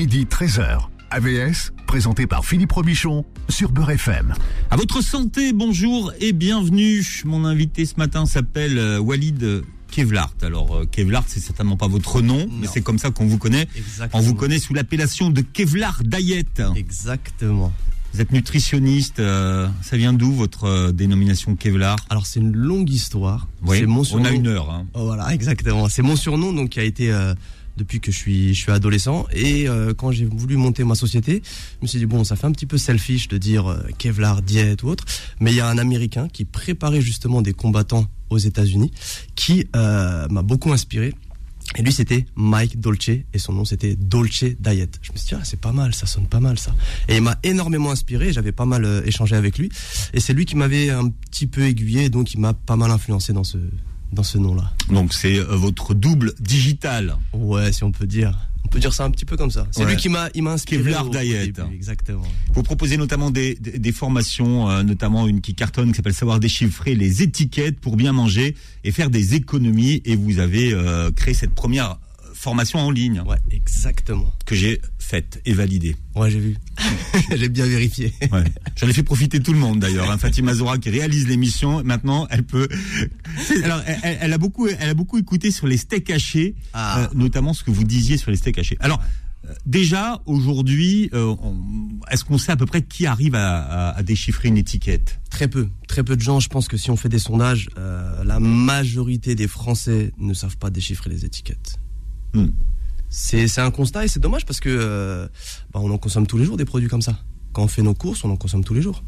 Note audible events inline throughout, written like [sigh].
midi 13h. AVS, présenté par Philippe Robichon sur Beurre FM. À votre santé, bonjour et bienvenue. Mon invité ce matin s'appelle euh, Walid Kevlart. Alors euh, Kevlart, c'est certainement pas votre nom, mais c'est comme ça qu'on vous connaît. Exactement. On vous connaît sous l'appellation de Kevlar Diet. Exactement. Vous êtes nutritionniste. euh, ça vient d'où votre euh, dénomination Kevlar Alors c'est une longue histoire. Oui, c'est mon on surnom. a une heure. hein. Oh, voilà, [laughs] exactement. C'est mon surnom donc qui a été euh, depuis que je suis je suis adolescent et euh, quand j'ai voulu monter ma société, je me suis dit bon, ça fait un petit peu selfish de dire euh, Kevlar diète ou autre, mais il y a un américain qui préparait justement des combattants aux États-Unis qui euh, m'a beaucoup inspiré. Et lui, c'était Mike Dolce, et son nom, c'était Dolce Diet. Je me suis dit, ah, c'est pas mal, ça sonne pas mal, ça. Et il m'a énormément inspiré, j'avais pas mal échangé avec lui. Et c'est lui qui m'avait un petit peu aiguillé, donc il m'a pas mal influencé dans ce, dans ce nom-là. Donc c'est euh, votre double digital. Ouais, si on peut dire. On peut dire ça un petit peu comme ça. C'est Ouais. lui qui m'a, il m'a inspiré. Kevlar exactement. Vous proposez notamment des, des, des formations, euh, notamment une qui cartonne qui s'appelle Savoir déchiffrer les étiquettes pour bien manger et faire des économies. Et vous avez euh, créé cette première formation en ligne Ouais, exactement. que j'ai faite et validée. Ouais, j'ai vu. [laughs] j'ai bien vérifié. Ouais. J'en ai fait profiter tout le monde d'ailleurs. Hein. Fatima Zora qui réalise l'émission, maintenant elle peut. Alors elle, a beaucoup, elle a beaucoup écouté sur les steaks hachés, Ah. euh, notamment ce que vous disiez sur les steaks hachés. Alors euh, déjà aujourd'hui, euh, est-ce qu'on sait à peu près qui arrive à, à- à déchiffrer une étiquette? Très peu, très peu de gens. Je pense que si on fait des sondages, euh, la majorité des Français ne savent pas déchiffrer les étiquettes. Hmm. C'est un constat et c'est dommage parce que euh, bah, on en consomme tous les jours des produits comme ça. Quand on fait nos courses, on en consomme tous les jours.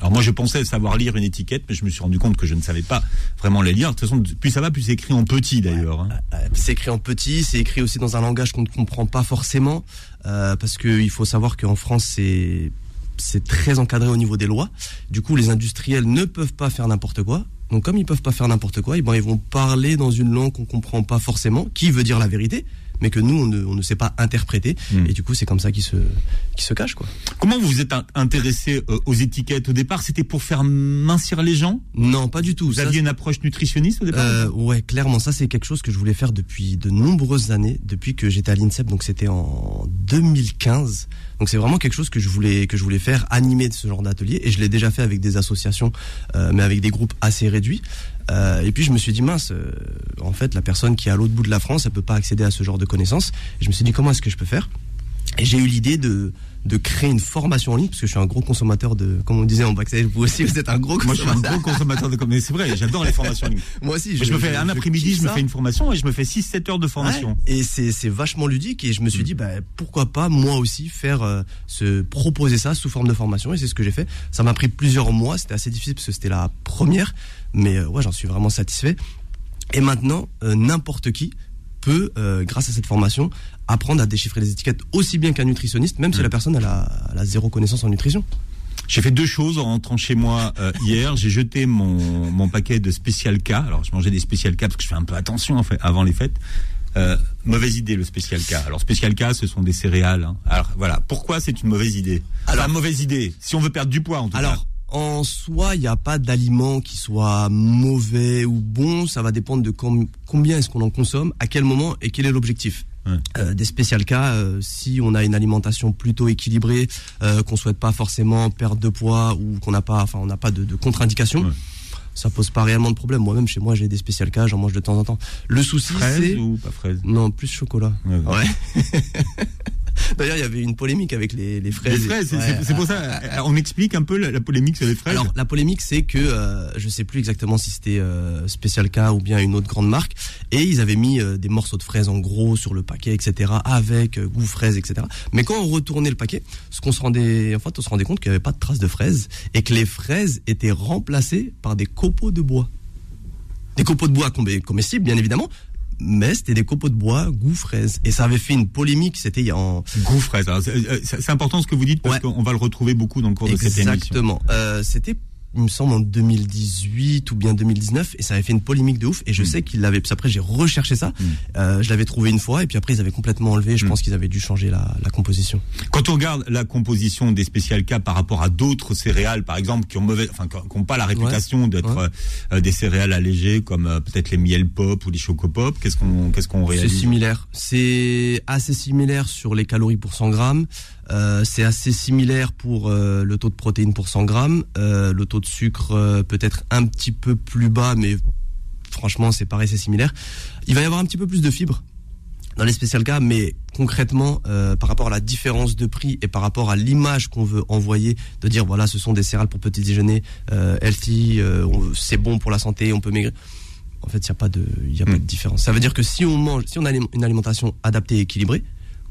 Alors moi je pensais savoir lire une étiquette, mais je me suis rendu compte que je ne savais pas vraiment les lire. De toute façon, plus ça va, plus c'est écrit en petit d'ailleurs. hein. C'est écrit en petit, c'est écrit aussi dans un langage qu'on ne comprend pas forcément, euh, parce qu'il faut savoir qu'en France, c'est c'est très encadré au niveau des lois. Du coup, les industriels ne peuvent pas faire n'importe quoi. Donc, comme ils peuvent pas faire n'importe quoi, eh ben, ils vont parler dans une langue qu'on comprend pas forcément, qui veut dire la vérité, mais que nous, on ne, on ne sait pas interpréter. Mm. Et du coup, c'est comme ça qu'ils se, qu'ils se cachent, quoi. Comment vous vous êtes in- intéressé euh, aux étiquettes au départ? C'était pour faire mincir les gens? Non, pas du tout. Vous Ça, aviez une approche nutritionniste au départ? Euh, ouais, clairement, ça c'est quelque chose que je voulais faire depuis de nombreuses années, depuis que j'étais à l'INSEP, donc c'était en 2015. Donc c'est vraiment quelque chose que je voulais que je voulais faire, animer de ce genre d'atelier, et je l'ai déjà fait avec des associations, euh, mais avec des groupes assez réduits. Euh, et puis je me suis dit mince, euh, en fait la personne qui est à l'autre bout de la France, elle peut pas accéder à ce genre de connaissances. Je me suis dit comment est-ce que je peux faire? Et j'ai eu l'idée de de créer une formation en ligne parce que je suis un gros consommateur de, comme on disait en backstage, vous aussi vous êtes un gros Moi, je suis un consommateur. gros consommateur de. C'est vrai, j'adore les formations en ligne. [laughs] Moi aussi, Je, me fais un après-midi, je me fais une formation et je me fais 6-7 heures de formation. Ouais, et c'est c'est vachement ludique et je me suis dit bah, pourquoi pas moi aussi faire euh, se proposer ça sous forme de formation et c'est ce que j'ai fait. Ça m'a pris plusieurs mois, c'était assez difficile parce que c'était la première, mais euh, ouais j'en suis vraiment satisfait. Et maintenant euh, n'importe qui peut euh, grâce à cette formation apprendre à déchiffrer les étiquettes aussi bien qu'un nutritionniste, même si Mm. la personne elle a, elle a zéro connaissance en nutrition. J'ai fait deux choses en rentrant chez moi euh, hier. J'ai jeté mon, mon paquet de Special K. Alors, je mangeais des Special K parce que je fais un peu attention en fait, avant les fêtes. Euh, mauvaise idée le Special K. Alors, Special K, ce sont des céréales. hein. Alors, voilà. Pourquoi c'est une mauvaise idée? Alors, Alors- mauvaise idée. Si on veut perdre du poids, en tout cas. Alors, en soi, il n'y a pas d'aliment qui soit mauvais ou bon. Ça va dépendre de com- combien est-ce qu'on en consomme, à quel moment et quel est l'objectif. Ouais. Euh, des spécial cas, euh, si on a une alimentation plutôt équilibrée, euh, qu'on souhaite pas forcément perdre de poids ou qu'on n'a pas, enfin, on n'a pas de, de contre-indication. Ouais. Ça pose pas réellement de problème. Moi-même, chez moi, j'ai des spécial cas, j'en mange de temps en temps. Le souci, c'est ou pas fraise? Non plus chocolat. Ouais, ouais. [laughs] D'ailleurs, il y avait une polémique avec les, les fraises. Les fraises, c'est- Ouais. c'est c'est pour ça. euh, On explique un peu la, la polémique sur les fraises. Alors la polémique c'est que euh, je sais plus exactement si c'était euh, Special K ou bien une autre grande marque et ils avaient mis euh, des morceaux de fraises en gros sur le paquet etc avec euh, goût fraise etc. Mais quand on retournait le paquet, ce qu'on se rendait en fait on se rendait compte qu'il n'y avait pas de traces de fraises et que les fraises étaient remplacées par des copeaux de bois. Des copeaux de bois comestibles bien évidemment. Mais c'était des copeaux de bois goût fraise et ça avait fait une polémique. C'était en Goût fraise. C'est euh, c'est- important ce que vous dites parce Ouais. qu'on va le retrouver beaucoup dans le cours de cette émission. Exactement. Euh, C'était il me semble, en 2018 ou bien 2019, et ça avait fait une polémique de ouf. Et je Mm. sais qu'ils l'avaient. puis Après, j'ai recherché ça. Mm. Euh, je l'avais trouvé une fois, et puis après, ils avaient complètement enlevé. Je Mm. pense qu'ils avaient dû changer la, la composition. Quand on regarde la composition des spécial K par rapport à d'autres céréales, par exemple, qui ont mauvais, enfin, qui n'ont pas la réputation d'être ouais. euh, euh, des céréales allégées, comme euh, peut-être les miel pop ou les choco pop, qu'est-ce qu'on, qu'est-ce qu'on C'est réalise? similaire. C'est assez similaire sur les calories pour 100 grammes. Euh, c'est assez similaire pour euh, le taux de protéines pour 100 grammes. Euh, le taux de sucre peut-être un petit peu plus bas, mais franchement, c'est pareil, c'est similaire. Il va y avoir un petit peu plus de fibres dans les spécial cas, mais concrètement, par rapport à la différence de prix et par rapport à l'image qu'on veut envoyer, de dire voilà, ce sont des céréales pour petit déjeuner, healthy, c'est bon pour la santé, on peut maigrir. En fait, il n'y a pas de, y a pas de différence. Ça veut dire que si on mange, si on a une alimentation adaptée et équilibrée,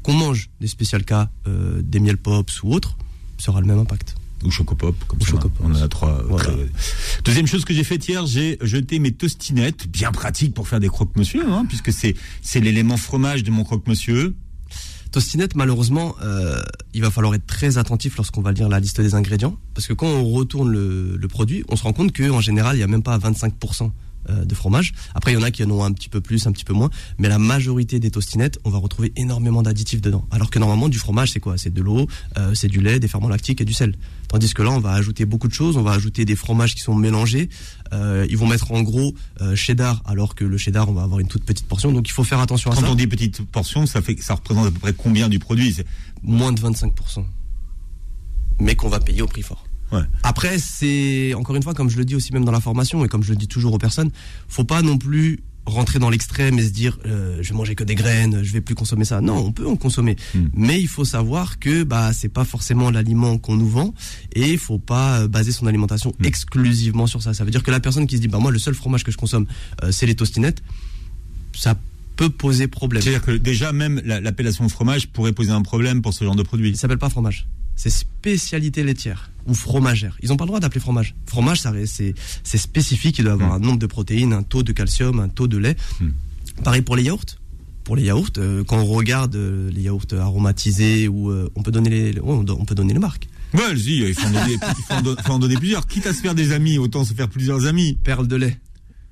qu'on mange des spécial cas, euh, des miel pops ou autres, ça aura le même impact. ou choco pop, comme Ou ça. On en a trois. euh, Voilà. Deuxième chose que j'ai faite hier, j'ai jeté mes tostinettes, bien pratiques pour faire des croque-monsieur, hein, puisque c'est c'est l'élément fromage de mon croque-monsieur. Tostinette, malheureusement, euh, il va falloir être très attentif lorsqu'on va lire la liste des ingrédients, parce que quand on retourne le, le produit, on se rend compte qu'en général, il n'y a même pas 25% euh, de fromage. Après, il y en a qui en ont un petit peu plus, un petit peu moins, mais la majorité des tostinettes, on va retrouver énormément d'additifs dedans. Alors que normalement, du fromage, c'est quoi? C'est de l'eau, euh, c'est du lait, des ferments lactiques et du sel. Tandis que là, on va ajouter beaucoup de choses, on va ajouter des fromages qui sont mélangés. Euh, ils vont mettre en gros euh, cheddar, alors que le cheddar, on va avoir une toute petite portion. Donc, il faut faire attention à Quand ça. on dit petite portion, ça fait ça représente à peu près combien du produit? Moins de 25%. Mais qu'on va payer au prix fort. Ouais. Après, c'est, encore une fois, comme je le dis aussi même dans la formation, et comme je le dis toujours aux personnes, faut pas non plus rentrer dans l'extrême et se dire euh, je vais manger que des graines, je vais plus consommer ça. Non, on peut en consommer, Mm. mais il faut savoir que bah c'est pas forcément l'aliment qu'on nous vend et il faut pas euh, baser son alimentation Mm. exclusivement sur ça. Ça veut dire que la personne qui se dit bah moi le seul fromage que je consomme euh, c'est les tostinettes, ça peut poser problème. C'est-à-dire que déjà même la- l'appellation fromage pourrait poser un problème pour ce genre de produit. Il s'appelle pas fromage. C'est spécialité laitière ou fromagère. Ils ont pas le droit d'appeler fromage. Fromage, c'est, spécifique. Il doit avoir Mm. un nombre de protéines, un taux de calcium, un taux de lait. Mm. Pareil pour les yaourts. Pour les yaourts, euh, quand on regarde euh, les yaourts aromatisés ou euh, on peut donner les, on, peut donner les marques. Ouais, allez-y, il faut en donner, il faut en don- faut en donner plusieurs. Quitte à se faire des amis, autant se faire plusieurs amis. Perle de lait.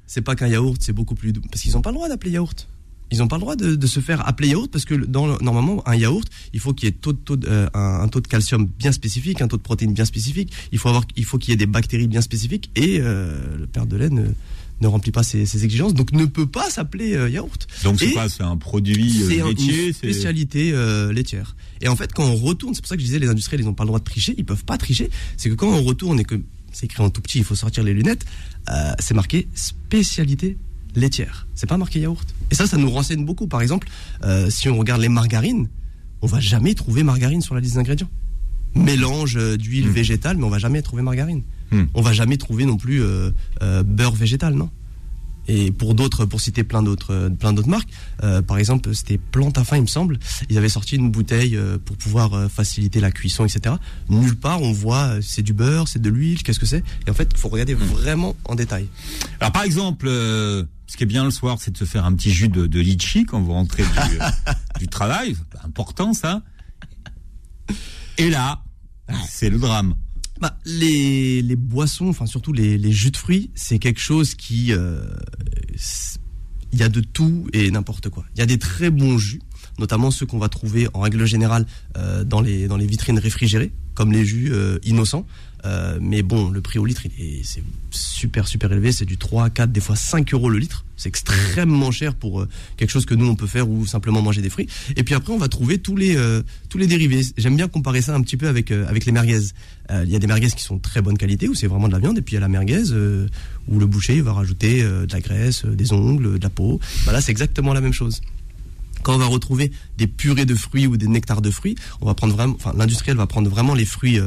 C'est pas qu'un yaourt, c'est beaucoup plus doux. Parce qu'ils ont pas le droit d'appeler yaourt. Ils n'ont pas le droit de, de se faire appeler yaourt parce que dans le- normalement un yaourt, il faut qu'il y ait taux de, taux de- euh, un, un taux de calcium bien spécifique, un taux de protéines bien spécifique. Il faut avoir, il faut qu'il y ait des bactéries bien spécifiques et euh, le père de lait ne, ne remplit pas ces exigences, donc ne peut pas s'appeler euh, yaourt. Donc c'est quoi? C'est un produit C'est laitier une spécialité laitière. Et en fait, quand on retourne, c'est pour ça que je disais les industriels, ils n'ont pas le droit de tricher, ils peuvent pas tricher. C'est que quand on retourne et que c'est écrit en tout petit, il faut sortir les lunettes, c'est marqué spécialité laitière. C'est pas marqué yaourt. Et ça, ça nous renseigne beaucoup. Par exemple, euh, si on regarde les margarines, on va jamais trouver margarine sur la liste d'ingrédients. Mélange euh, d'huile Mm. végétale, mais on va jamais trouver margarine. Mm. On va jamais trouver non plus euh, euh, beurre végétal, non? Et pour d'autres, pour citer plein d'autres, plein d'autres marques, euh, par exemple, c'était Plante à fin, il me semble. Ils avaient sorti une bouteille euh, pour pouvoir euh, faciliter la cuisson, etc. Nulle part on voit euh, c'est du beurre, c'est de l'huile, qu'est-ce que c'est Et en fait, il faut regarder vraiment en détail. Alors par exemple, euh, ce qui est bien le soir, c'est de se faire un petit jus de, de litchi quand vous rentrez du, [laughs] du travail. C'est important ça. Et là, c'est le drame. Bah, les, les boissons, enfin surtout les, les jus de fruits, c'est quelque chose qui, euh, il y a de tout et n'importe quoi. Il y a des très bons jus, notamment ceux qu'on va trouver en règle générale euh, dans les dans les vitrines réfrigérées, comme les jus euh, innocents. Euh, mais bon, le prix au litre, c'est super super élevé. C'est du 3, 4, des fois 5 euros le litre. C'est extrêmement cher pour euh, quelque chose que nous on peut faire ou simplement manger des fruits. Et puis après, on va trouver tous les euh, tous les dérivés. J'aime bien comparer ça un petit peu avec avec les merguez. Il y a des merguez qui sont très bonne qualité où c'est vraiment de la viande, et puis il y a la merguez où le boucher va rajouter de la graisse, des ongles, de la peau. Bah là, c'est exactement la même chose quand on va retrouver des purées de fruits ou des nectars de fruits, on va prendre vraiment, enfin, l'industriel va prendre vraiment les fruits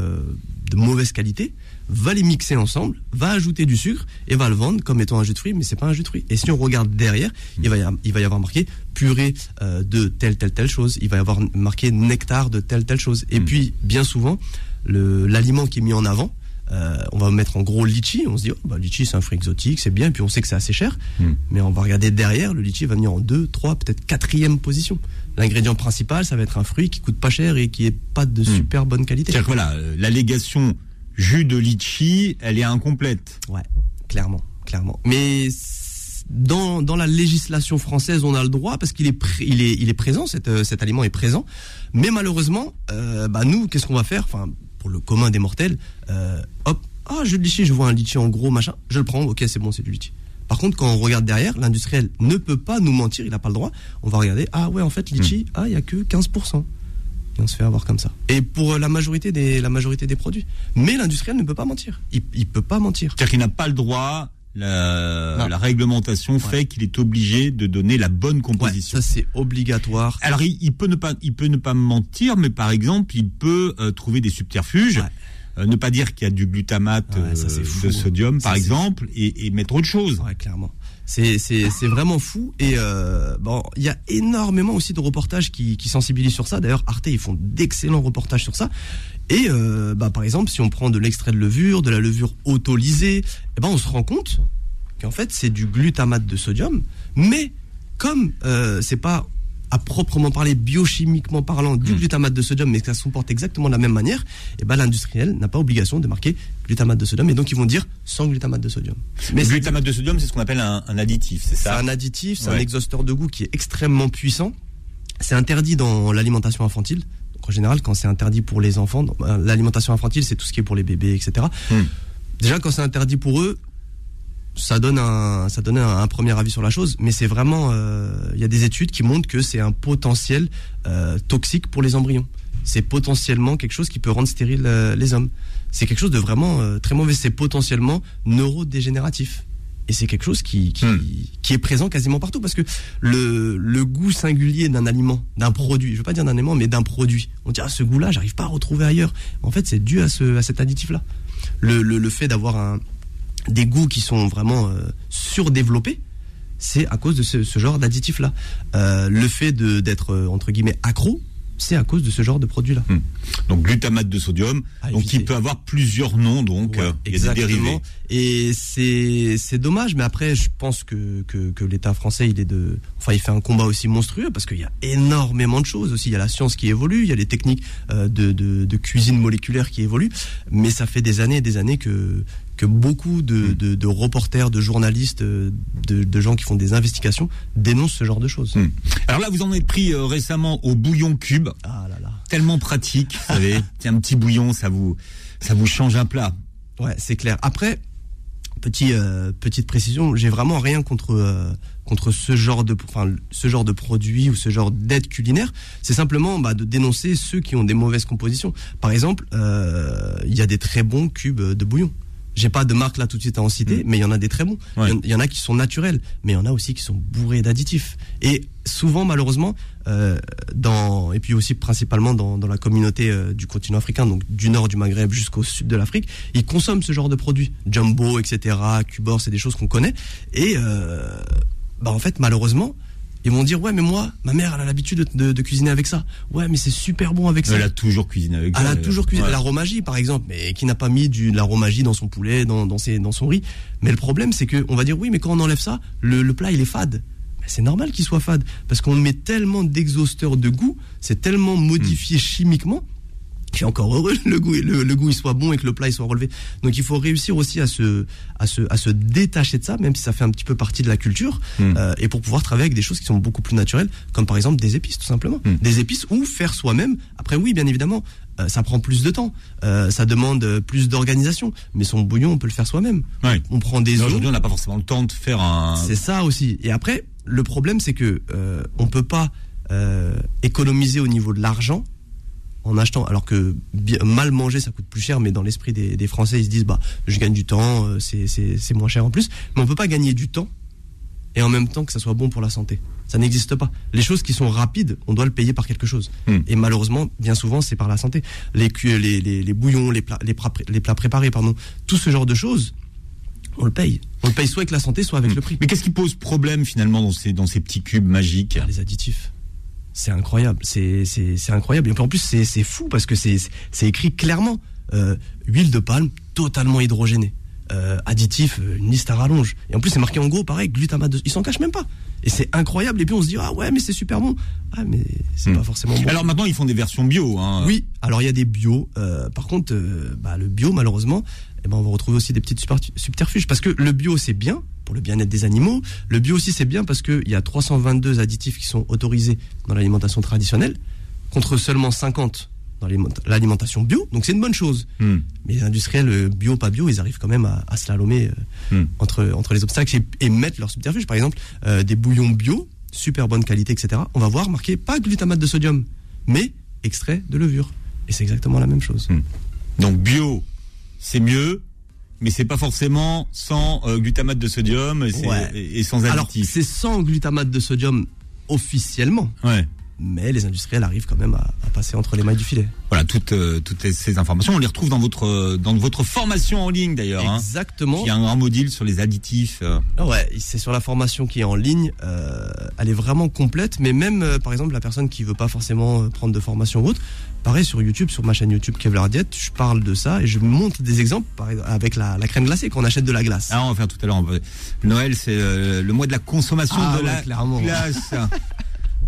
de mauvaise qualité, va les mixer ensemble, va ajouter du sucre et va le vendre comme étant un jus de fruits, mais c'est pas un jus de fruits. Et si on regarde derrière, il va y, a- il va y avoir marqué purée euh, de telle telle telle chose, il va y avoir marqué nectar de telle telle chose. Et Mm. puis, bien souvent, l'aliment qui est mis en avant. euh, on va mettre en gros litchi, on se dit, oh, bah, litchi c'est un fruit exotique, c'est bien, et puis on sait que c'est assez cher, Mm. mais on va regarder derrière, le litchi va venir en deux, trois, peut-être quatrième position. L'ingrédient principal, ça va être un fruit qui coûte pas cher et qui est pas de Mm. super bonne qualité. C'est-à-dire que voilà, euh, l'allégation jus de litchi, elle est incomplète. Ouais, clairement, clairement. Mais dans, dans la législation française, on a le droit parce qu'il est, il est, il est présent, cet, euh, cet aliment est présent. Mais malheureusement, euh, bah nous, qu'est-ce qu'on va faire? Enfin, pour le commun des mortels, euh, hop, ah, je litchi, je vois un litchi en gros, machin, je le prends, ok, c'est bon, c'est du litchi. Par contre, quand on regarde derrière, l'industriel ne peut pas nous mentir, il n'a pas le droit. On va regarder, ah ouais, en fait, litchi, ah, il n'y a que 15%. Et on se fait avoir comme ça. Et pour la majorité des, la majorité des produits. Mais l'industriel ne peut pas mentir. Il, ne peut pas mentir. C'est-à-dire qu'il n'a pas le droit la, la, réglementation fait qu'il est obligé de donner la bonne composition. ça c'est obligatoire. Alors il, peut ne pas, il peut ne pas mentir, mais par exemple il peut euh, trouver des subterfuges. Euh, ne pas dire qu'il y a du glutamate euh, de sodium, par exemple, et, et, mettre autre chose. Ouais, clairement. C'est vraiment fou. Et bon, il y a énormément aussi de reportages qui, qui sensibilisent sur ça. D'ailleurs, Arte, ils font d'excellents reportages sur ça. Et euh, bah, par exemple, si on prend de l'extrait de levure, de la levure autolysée, eh ben, on se rend compte qu'en fait, c'est du glutamate de sodium. Mais comme euh, c'est pas à proprement parler, biochimiquement parlant, du hmm. glutamate de sodium, mais que ça se comporte exactement de la même manière, et eh ben l'industriel n'a pas obligation de marquer glutamate de sodium, et donc ils vont dire sans glutamate de sodium. Mais le glutamate de sodium, c'est ce qu'on appelle un, additif, c'est ça? C'est un additif, c'est un exhausteur de goût qui est extrêmement puissant. C'est interdit dans l'alimentation infantile en général, quand c'est interdit pour les enfants, ben, l'alimentation infantile, c'est tout ce qui est pour les bébés, etc. Hmm. Déjà, quand c'est interdit pour eux, ça donne un, ça donne un, premier avis sur la chose, mais c'est vraiment, euh, il y a des études qui montrent que c'est un potentiel euh, toxique pour les embryons. C'est potentiellement quelque chose qui peut rendre stérile euh, les hommes. C'est quelque chose de vraiment très mauvais. C'est potentiellement neurodégénératif. Et c'est quelque chose qui, qui, hmm. qui, est présent quasiment partout parce que le, le goût singulier d'un aliment, d'un produit, je veux pas dire d'un aliment, mais d'un produit, on dit ah ce goût-là, j'arrive pas à retrouver ailleurs. En fait, c'est dû à, ce, à cet additif-là. Le, le, le, fait d'avoir un, des goûts qui sont vraiment euh, surdéveloppés, c'est à cause de ce, ce genre d'additif-là. Euh, le fait d'être euh, entre guillemets accro, c'est à cause de ce genre de produit-là. Hmm. Donc glutamate de sodium, donc il peut avoir plusieurs noms, donc il y a des dérivés. Et c'est dommage, mais après je pense que, que, que l'État français il est de, enfin il fait un combat aussi monstrueux parce qu'il y a énormément de choses aussi. Il y a la science qui évolue, il y a les techniques de, de, de cuisine moléculaire qui évoluent, mais ça fait des années et des années que que beaucoup de, hmm. de, de reporters, de journalistes, de, de, gens qui font des investigations dénoncent ce genre de choses. Hmm. Alors là, vous en êtes pris euh, récemment au bouillon cube. Ah là là. Tellement pratique, vous savez. [laughs] Un petit bouillon, ça vous, ça vous change un plat. Ouais, c'est clair. Après, petit, euh, petite précision, j'ai vraiment rien contre euh, contre ce genre de, enfin, ce genre de produit ou ce genre d'aide culinaire. C'est simplement bah, de dénoncer ceux qui ont des mauvaises compositions. Par exemple, il y a des très bons cubes de bouillon. J'ai pas de marque là tout de suite à en citer, mm. mais il y en a des très bons. Il y, en a qui sont naturels, mais il y en a aussi qui sont bourrés d'additifs. Et souvent, malheureusement, euh, dans et puis aussi principalement dans, dans la communauté euh, du continent africain, donc du nord du Maghreb jusqu'au sud de l'Afrique, ils consomment ce genre de produits, jumbo, etc., cubor, c'est des choses qu'on connaît. Et euh, bah en fait, malheureusement, ils vont dire ouais mais moi ma mère elle a l'habitude de, cuisiner avec ça. Ouais mais c'est super bon avec ça. elle a toujours cuisiné avec ça elle. a toujours cuisiné. L'aromagie par exemple mais qui n'a pas mis du de l'aromagie dans son poulet dans dans, ses, dans son riz. Mais le problème c'est que on va dire oui mais quand on enlève ça le, le plat il est fade. C'est normal qu'il soit fade parce qu'on met tellement d'exhausteurs de goût c'est tellement modifié hmm. chimiquement je suis encore heureux [laughs] le goût le, le, goût il soit bon et que le plat il soit relevé donc il faut réussir aussi à se à se à se détacher de ça même si ça fait un petit peu partie de la culture hmm. euh, et pour pouvoir travailler avec des choses qui sont beaucoup plus naturelles comme par exemple des épices tout simplement hmm. des épices ou faire soi-même après oui bien évidemment euh, ça prend plus de temps, euh, ça demande plus d'organisation, mais son bouillon on peut le faire soi-même. Ouais. On prend des Aujourd'hui on n'a pas forcément le temps de faire un. C'est ça aussi. Et après le problème c'est que euh, on peut pas économiser au niveau de l'argent en achetant. Alors que mal manger, ça coûte plus cher, mais dans l'esprit des, Français, ils se disent bah je gagne du temps, euh, c'est moins cher en plus. Mais on peut pas gagner du temps et en même temps que ça soit bon pour la santé. Ça n'existe pas. Les choses qui sont rapides, on doit le payer par quelque chose. Hmm. Et malheureusement, bien souvent, c'est par la santé. Les, les, les, les bouillons, les plats, les, plats, les plats préparés, pardon, tout ce genre de choses, on le paye. On le paye soit avec la santé, soit avec hmm. le prix. Mais qu'est-ce qui pose problème finalement dans ces, dans ces petits cubes magiques? Les additifs c'est incroyable, c'est incroyable. Et en plus, c'est fou parce que c'est écrit clairement euh, huile de palme totalement hydrogénée. euh, additifs, euh, une liste à rallonge. Et en plus, c'est marqué en gros, pareil, glutamate de... Ils s'en cachent même pas. Et c'est incroyable. Et puis on se dit, ah ouais, mais c'est super bon. Ah, mais c'est Hmm. pas forcément bon. Alors maintenant, ils font des versions bio. Hein. Oui, alors il y a des bio. euh, par contre, euh, bah, le bio, malheureusement, eh ben, on va retrouver aussi des petites subterfuges. Parce que le bio, c'est bien pour le bien-être des animaux. Le bio aussi, c'est bien parce qu'il y a 322 additifs qui sont autorisés dans l'alimentation traditionnelle, contre seulement 50 dans l'aliment- l'alimentation bio. Donc c'est une bonne chose. Hmm. Mais les industriels euh, bio, pas bio, ils arrivent quand même à, à slalomer euh, Hmm. entre, entre les obstacles et, et mettre leurs subterfuges. Par exemple, euh, des bouillons bio, super bonne qualité, etc. On va voir marqué pas glutamate de sodium, mais extrait de levure. Et c'est exactement la même chose. Hmm. Donc bio, c'est mieux, mais c'est pas forcément sans euh, glutamate de sodium et, c'est- Ouais. et- et sans Alors, additifs. c'est sans glutamate de sodium officiellement, Ouais. Mais les industriels arrivent quand même à, à passer entre les mailles du filet. Voilà, toutes, euh, toutes ces informations, on les retrouve dans votre, euh, dans votre formation en ligne d'ailleurs. Hein, Exactement. qui a un grand module sur les additifs. euh. Ah Ouais, c'est sur la formation qui est en ligne. euh, elle est vraiment complète, mais même par exemple la personne qui veut pas forcément prendre de formation ou autre, pareil sur YouTube, sur ma chaîne YouTube Kevlar Diet, je parle de ça et je montre des exemples avec la, la crème glacée qu'on achète de la glace. Ah, on va faire tout à l'heure. Noël, c'est le mois de la consommation Ah de ouais, la clairement. glace. [laughs]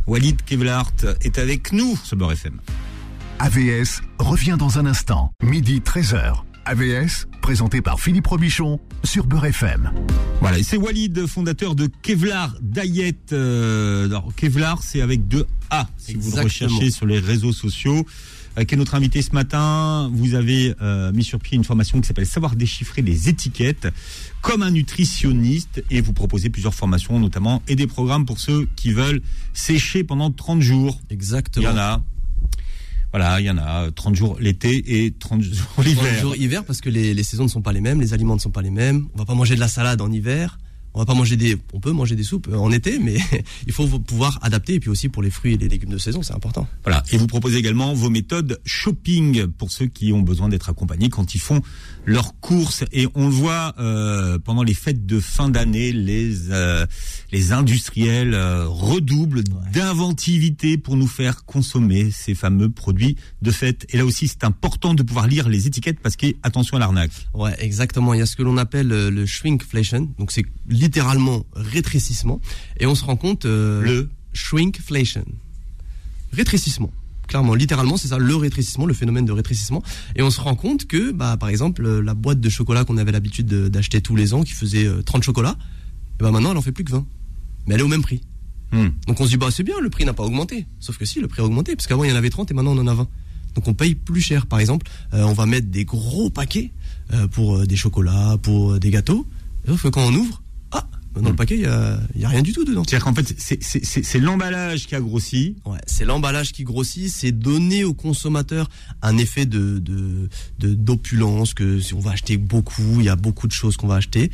Walid Kevlart est avec nous sur Beurre FM. AVS revient dans un instant, midi 13h. AVS, présenté par Philippe Robichon sur Beurre FM. Voilà, et c'est Walid, fondateur de Kevlar Diet. Euh, alors, Kevlar, c'est avec deux A, si vous le recherchez sur les réseaux sociaux. Euh, qui est notre invité ce matin? Vous avez euh, mis sur pied une formation qui s'appelle Savoir déchiffrer les étiquettes comme un nutritionniste et vous proposez plusieurs formations, notamment et des programmes pour ceux qui veulent sécher pendant 30 jours. Il Exactement. y en a. Voilà, il y en a euh, 30 jours l'été et 30 jours 30 l'hiver. jours hiver parce que les, les saisons ne sont pas les mêmes, les aliments ne sont pas les mêmes. On va pas manger de la salade en hiver. On va pas manger des, on peut manger des soupes euh, en été, mais [laughs] il faut pouvoir adapter. Et puis aussi pour les fruits et les légumes de saison, c'est important. Voilà. Et vous proposez également vos méthodes shopping pour ceux qui ont besoin d'être accompagnés quand ils font leurs courses. Et on le voit euh, pendant les fêtes de fin d'année, les euh, les industriels euh, redoublent d'inventivité pour nous faire consommer ces fameux produits de fête. Et là aussi, c'est important de pouvoir lire les étiquettes parce que attention à l'arnaque. Ouais, exactement. Il y a ce que l'on appelle euh, le shrinkflation. Donc c'est littéralement rétrécissement. Et on se rend compte euh, Le shrinkflation. Rétrécissement. Clairement, littéralement, c'est ça, le rétrécissement, le phénomène de rétrécissement. Et on se rend compte que, bah, par exemple, euh, la boîte de chocolat qu'on avait l'habitude de- d'acheter tous les ans, qui faisait euh, 30 chocolats, et ben maintenant, elle en fait plus que 20. Mais elle est au même prix. Hmm. Donc on se dit, bah, c'est bien, le prix n'a pas augmenté. Sauf que si, le prix a augmenté, parce qu'avant, il y en avait 30 et maintenant, on en a 20. Donc on paye plus cher. Par exemple, euh, on va mettre des gros paquets euh, pour euh, des chocolats, pour euh, des gâteaux. Sauf que quand on ouvre, dans le Hmm. paquet, il y a, y a rien du tout dedans. C'est-à-dire qu'en fait, c'est- l'emballage qui a grossi. Ouais, c'est l'emballage qui grossit, c'est donner au consommateur un effet de d'opulence que si on va acheter beaucoup, il y a beaucoup de choses qu'on va acheter.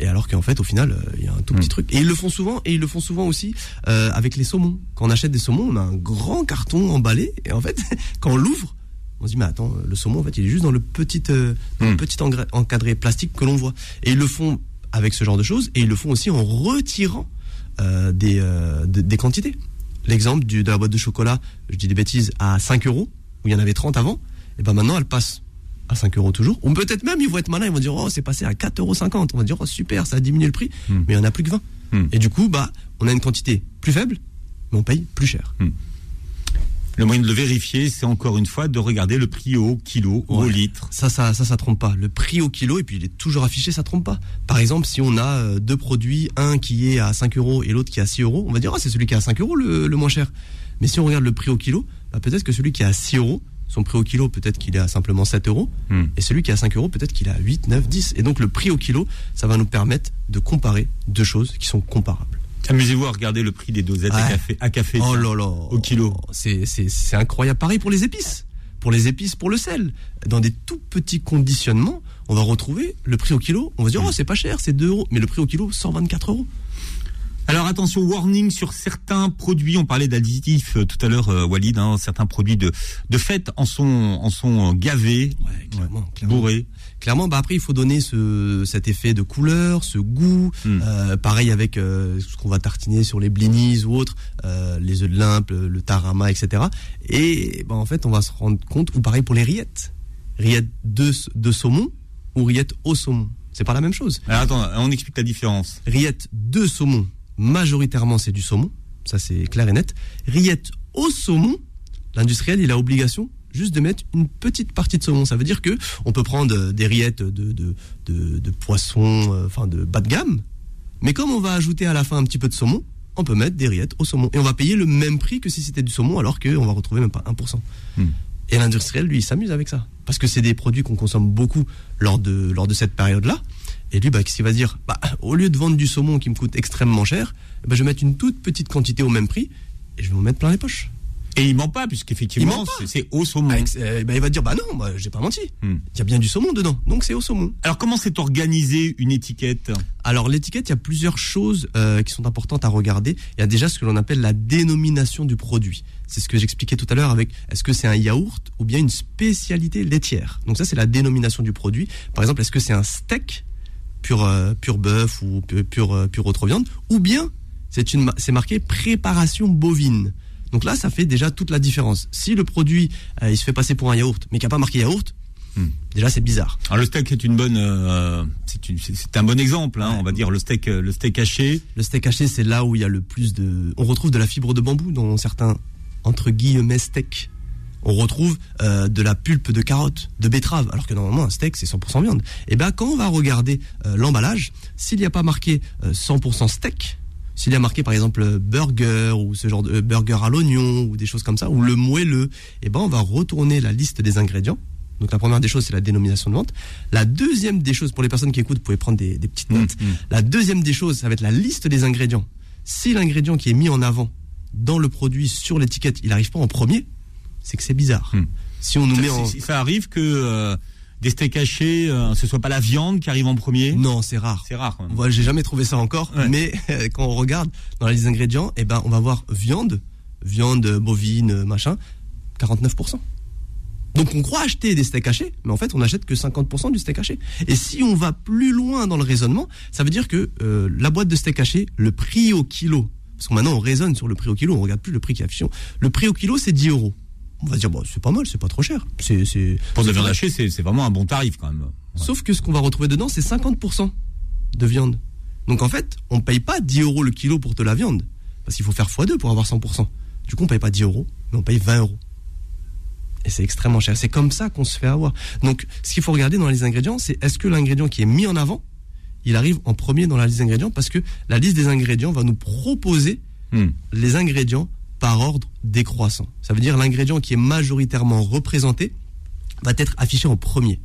Et alors qu'en fait, au final, euh, il y a un tout petit Mm. truc. Et ils le font souvent, et ils le font souvent aussi euh, avec les saumons. Quand on achète des saumons, on a un grand carton emballé, et en fait, [laughs] quand on l'ouvre, on se dit mais attends, le saumon en fait, il est juste dans le petit euh, dans le Mm. petit encadré plastique que l'on voit. Et ils le font avec ce genre de choses, et ils le font aussi en retirant euh, des euh, de- des quantités. L'exemple de la boîte de chocolat, je dis des bêtises, à 5 euros, où il y en avait 30 avant, et ben maintenant elle passe à 5 euros toujours. Ou peut-être même ils vont être malins, ils vont dire oh c'est passé à 4,50 euros. On va dire oh super, ça a diminué le prix, Hmm. mais il n'y en a plus que 20. Hmm. Et du coup bah on a une quantité plus faible, mais on paye plus cher. Le moyen de le vérifier, c'est encore une fois de regarder le prix au kilo ou au litre. Ça, ça, ça, ça trompe pas. Le prix au kilo, et puis il est toujours affiché, ça trompe pas. Par exemple, si on a euh, deux produits, un qui est à 5 euros et l'autre qui est à 6 euros, on va dire, ah, c'est celui qui est à 5 euros le, le moins cher. Mais si on regarde le prix au kilo, bah, peut-être que celui qui est à 6 euros, son prix au kilo, peut-être qu'il est à simplement 7 euros. Hmm. Et celui qui est à 5 euros, peut-être qu'il est à 8, 9, 10. Et donc le prix au kilo, ça va nous permettre de comparer deux choses qui sont comparables. Amusez-vous à regarder le prix des dosettes à café. À café Oh tiens. là là. Au kilo. C'est, incroyable. Pareil pour les épices. Pour les épices, pour le sel. Dans des tout petits conditionnements, on va retrouver le prix au kilo. On va se dire, oh, c'est pas cher, c'est 2 euros. Mais le prix au kilo, 124 euros. Alors attention, warning sur certains produits. On parlait d'additifs euh, tout à l'heure, euh, Walid. hein, certains produits de de fait en sont en sont gavés, Ouais, clairement. clairement. bourrés. Clairement, bah après, il faut donner ce, cet effet de couleur, ce goût. Mm. Euh, pareil avec euh, ce qu'on va tartiner sur les blinis ou autres, euh, les œufs de limpe, le, le tarama, etc. Et bah, en fait, on va se rendre compte, ou pareil pour les rillettes. Rillettes de, de saumon ou rillettes au saumon. C'est pas la même chose. Alors attends, on explique la différence. Rillettes de saumon, majoritairement c'est du saumon, ça c'est clair et net. Rillettes au saumon, l'industriel il a obligation juste de mettre une petite partie de saumon. Ça veut dire que on peut prendre euh, des rillettes de, de, de, de poisson, euh, enfin de bas de gamme, mais comme on va ajouter à la fin un petit peu de saumon, on peut mettre des rillettes au saumon. Et on va payer le même prix que si c'était du saumon, alors qu'on va retrouver même pas 1%. Hmm. Et l'industriel, lui, il s'amuse avec ça. Parce que c'est des produits qu'on consomme beaucoup lors de, lors de cette période-là. Et lui, bah, qu'est-ce qu'il va dire bah, Au lieu de vendre du saumon qui me coûte extrêmement cher, bah, je vais mettre une toute petite quantité au même prix et je vais m'en mettre plein les poches. Et il ment pas, puisqu'effectivement, Il c'est- au saumon. Avec- euh, bah, il va dire Bah non, moi, j'ai pas menti. Il Hmm. y a bien du saumon dedans, donc c'est au saumon. Alors comment c'est organisé une étiquette? Alors l'étiquette, il y a plusieurs choses euh, qui sont importantes à regarder. Il y a déjà ce que l'on appelle la dénomination du produit. C'est ce que j'expliquais tout à l'heure avec est-ce que c'est un yaourt ou bien une spécialité laitière? Donc ça c'est la dénomination du produit. Par exemple, est-ce que c'est un steak? Pur euh, pur bœuf ou pu- pur euh, pure autre viande ou bien c'est une ma- c'est marqué préparation bovine. Donc là, ça fait déjà toute la différence. Si le produit euh, il se fait passer pour un yaourt mais qu'il n'y a pas marqué yaourt, Hmm. déjà c'est bizarre. Alors le steak est une bonne, euh, c'est une- c'est- c'est un bon exemple, hein, on va dire le steak, le steak haché. Le steak haché, c'est là où il y a le plus de. On retrouve de la fibre de bambou dans certains entre guillemets steaks. On retrouve euh, de la pulpe de carotte, de betterave, alors que normalement un steak c'est 100% viande. Et ben quand on va regarder euh, l'emballage, s'il n'y a pas marqué euh, 100% steak, s'il y a marqué par exemple euh, burger ou ce genre de euh, burger à l'oignon ou des choses comme ça, ou le moelleux, et ben on va retourner la liste des ingrédients. Donc la première des choses c'est la dénomination de vente. La deuxième des choses pour les personnes qui écoutent, vous pouvez prendre des, des petites notes. Mm, mm. La deuxième des choses, ça va être la liste des ingrédients. Si l'ingrédient qui est mis en avant dans le produit sur l'étiquette, il n'arrive pas en premier, c'est que c'est bizarre. Hmm. Si on nous met en... Ça, ça arrive que euh, des steaks hachés, euh, ce soit pas la viande qui arrive en premier. Non, c'est rare. C'est rare. Moi, j'ai jamais trouvé ça encore, Ouais. mais euh, quand on regarde dans la liste des ingrédients, eh ben, on va voir viande, viande bovine, euh, machin, 49%. Donc on croit acheter des steaks hachés, mais en fait on n'achète que 50% du steak haché. Et si on va plus loin dans le raisonnement, ça veut dire que euh, la boîte de steak haché, le prix au kilo, parce que maintenant on raisonne sur le prix au kilo, on regarde plus le prix qui est affiché. Le prix au kilo c'est 10 euros. On va dire bon c'est pas mal, c'est pas trop cher. C'est c'est Pour de la viande hachée, c'est c'est vraiment un bon tarif quand même. Ouais. Sauf que ce qu'on va retrouver dedans, c'est 50% de viande. Donc en fait, on ne paye pas 10 euros le kilo pour de la viande. Parce qu'il faut faire x2 pour avoir 100%. Du coup, on ne paye pas 10 euros, mais on paye 20 euros. Et c'est extrêmement cher. C'est comme ça qu'on se fait avoir. Donc, ce qu'il faut regarder dans les ingrédients, c'est est-ce que l'ingrédient qui est mis en avant, il arrive en premier dans la liste des ingrédients? Parce que la liste des ingrédients va nous proposer Hmm. les ingrédients par ordre décroissant. Ça veut dire l'ingrédient qui est majoritairement représenté va être affiché en premier.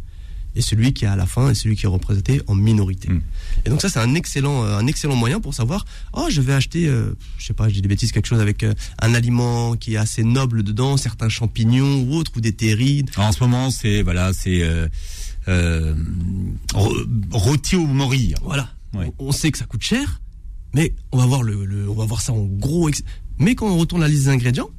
Et celui qui est à la fin est celui qui est représenté en minorité. Mm. Et donc ça c'est un excellent euh, un excellent moyen pour savoir oh je vais acheter euh, je sais pas je dis des bêtises quelque chose avec euh, un aliment qui est assez noble dedans certains champignons ou autres ou des terrines Alors, en ce moment, c'est voilà, c'est euh, euh, rôti au mori. voilà Ouais. on sait que ça coûte cher mais on va voir le, le- on va voir ça en gros mais quand on retourne la liste des ingrédients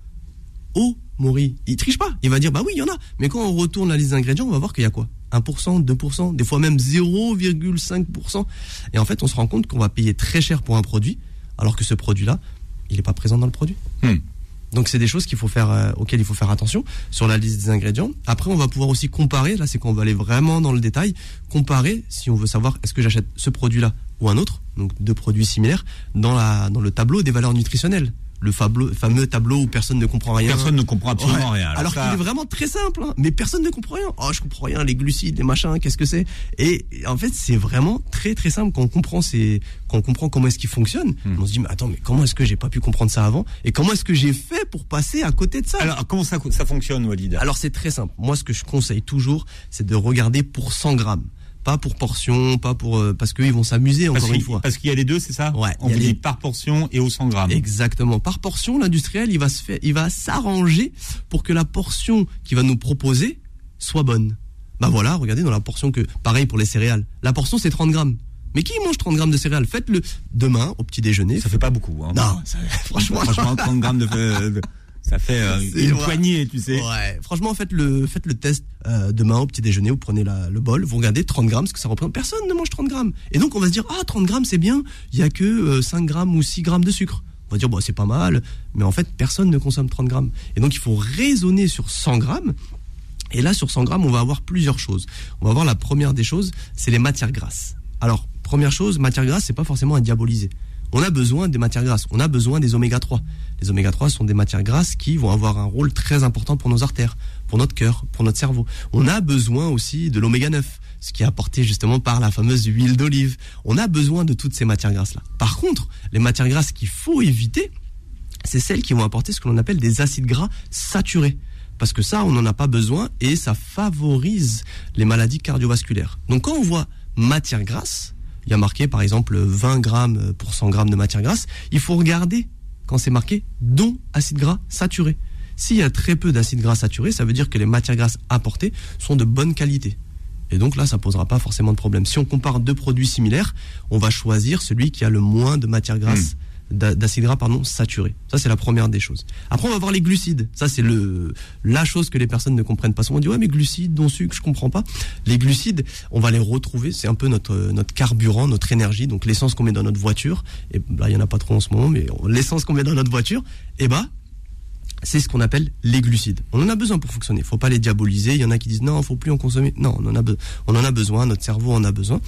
oh Maury il triche pas il va dire bah oui il y en a mais quand on retourne la liste des ingrédients on va voir qu'il y a quoi? 1%, 2%, des fois même 0,5%. Et en fait, on se rend compte qu'on va payer très cher pour un produit, alors que ce produit-là, il n'est pas présent dans le produit. Hmm. Donc c'est des choses qu'il faut faire, euh, auxquelles il faut faire attention sur la liste des ingrédients. Après, on va pouvoir aussi comparer. Là, c'est qu'on va aller vraiment dans le détail. Comparer si on veut savoir est-ce que j'achète ce produit-là ou un autre, donc deux produits similaires, dans la dans le tableau des valeurs nutritionnelles. Le fameux tableau où personne ne comprend rien. Personne ne comprend absolument Ouais. rien. Alors, ça- qu'il est vraiment très simple, hein. mais personne ne comprend rien. Oh, je comprends rien, les glucides, les machins, qu'est-ce que c'est? Et en fait, c'est vraiment très très simple quand on comprend ces, quand on comprend comment est-ce qu'il fonctionne. Hmm. On se dit mais attends, mais comment est-ce que j'ai pas pu comprendre ça avant? Et comment est-ce que j'ai fait pour passer à côté de ça? Alors, comment ça, ça fonctionne, Walid? Alors c'est très simple. Moi, ce que je conseille toujours, c'est de regarder pour 100 grammes, pas pour portion, pas pour euh, parce qu'ils vont s'amuser encore une fois. parce qu'il y a les deux, c'est ça Ouais, On vous les- dit par portion et au 100 grammes. Exactement. Par portion, l'industriel, il va se faire, il va s'arranger pour que la portion qu'il va nous proposer soit bonne. Bah voilà, regardez dans la portion que, pareil pour les céréales. La portion c'est 30 grammes. Mais qui mange 30 grammes de céréales? Faites-le demain au petit déjeuner. Ça fait pas beaucoup. Hein. Non, ça- [laughs] franchement. Franchement, 30 grammes de, de- ça fait euh, une poignée, tu sais. Ouais, franchement, faites le, faites le test euh, demain au petit déjeuner. Vous prenez la- le bol, vous regardez 30 grammes, ce que ça représente. Personne ne mange 30 grammes. Et donc, on va se dire, ah, 30 grammes, c'est bien. Il y a que euh, 5 grammes ou 6 grammes de sucre. On va dire, bon, c'est pas mal. Mais en fait, personne ne consomme 30 grammes. Et donc, il faut raisonner sur 100 grammes. Et là, sur 100 grammes, on va avoir plusieurs choses. On va avoir la première des choses, c'est les matières grasses. Alors, première chose, matière grasse, c'est pas forcément à diaboliser. On a besoin des matières grasses, on a besoin des oméga 3. Les oméga 3 sont des matières grasses qui vont avoir un rôle très important pour nos artères, pour notre cœur, pour notre cerveau. On a besoin aussi de l'oméga 9, ce qui est apporté justement par la fameuse huile d'olive. On a besoin de toutes ces matières grasses là. Par contre, les matières grasses qu'il faut éviter, c'est celles qui vont apporter ce que l'on appelle des acides gras saturés. Parce que ça, on n'en a pas besoin et ça favorise les maladies cardiovasculaires. Donc quand on voit matière grasse, il y a marqué par exemple 20 grammes pour 100 grammes de matière grasse, il faut regarder quand c'est marqué dont acide gras saturé. S'il y a très peu d'acides gras saturés, ça veut dire que les matières grasses apportées sont de bonne qualité. Et donc là, ça posera pas forcément de problème. Si on compare deux produits similaires, on va choisir celui qui a le moins de matière grasse. D'acides gras pardon saturés. Ça c'est la première des choses. Après on va voir les glucides. Ça c'est le la chose que les personnes ne comprennent pas. Souvent on dit ouais mais glucides, dont sucre, je comprends pas. Les glucides, on va les retrouver. C'est un peu notre notre carburant, notre énergie. Donc l'essence qu'on met dans notre voiture. Et là il y en a pas trop en ce moment, mais l'essence qu'on met dans notre voiture, eh ben c'est ce qu'on appelle les glucides. On en a besoin pour fonctionner. Il faut pas les diaboliser. Il y en a qui disent non, il faut plus en consommer. Non, on en a, on en a besoin. Notre cerveau en a besoin.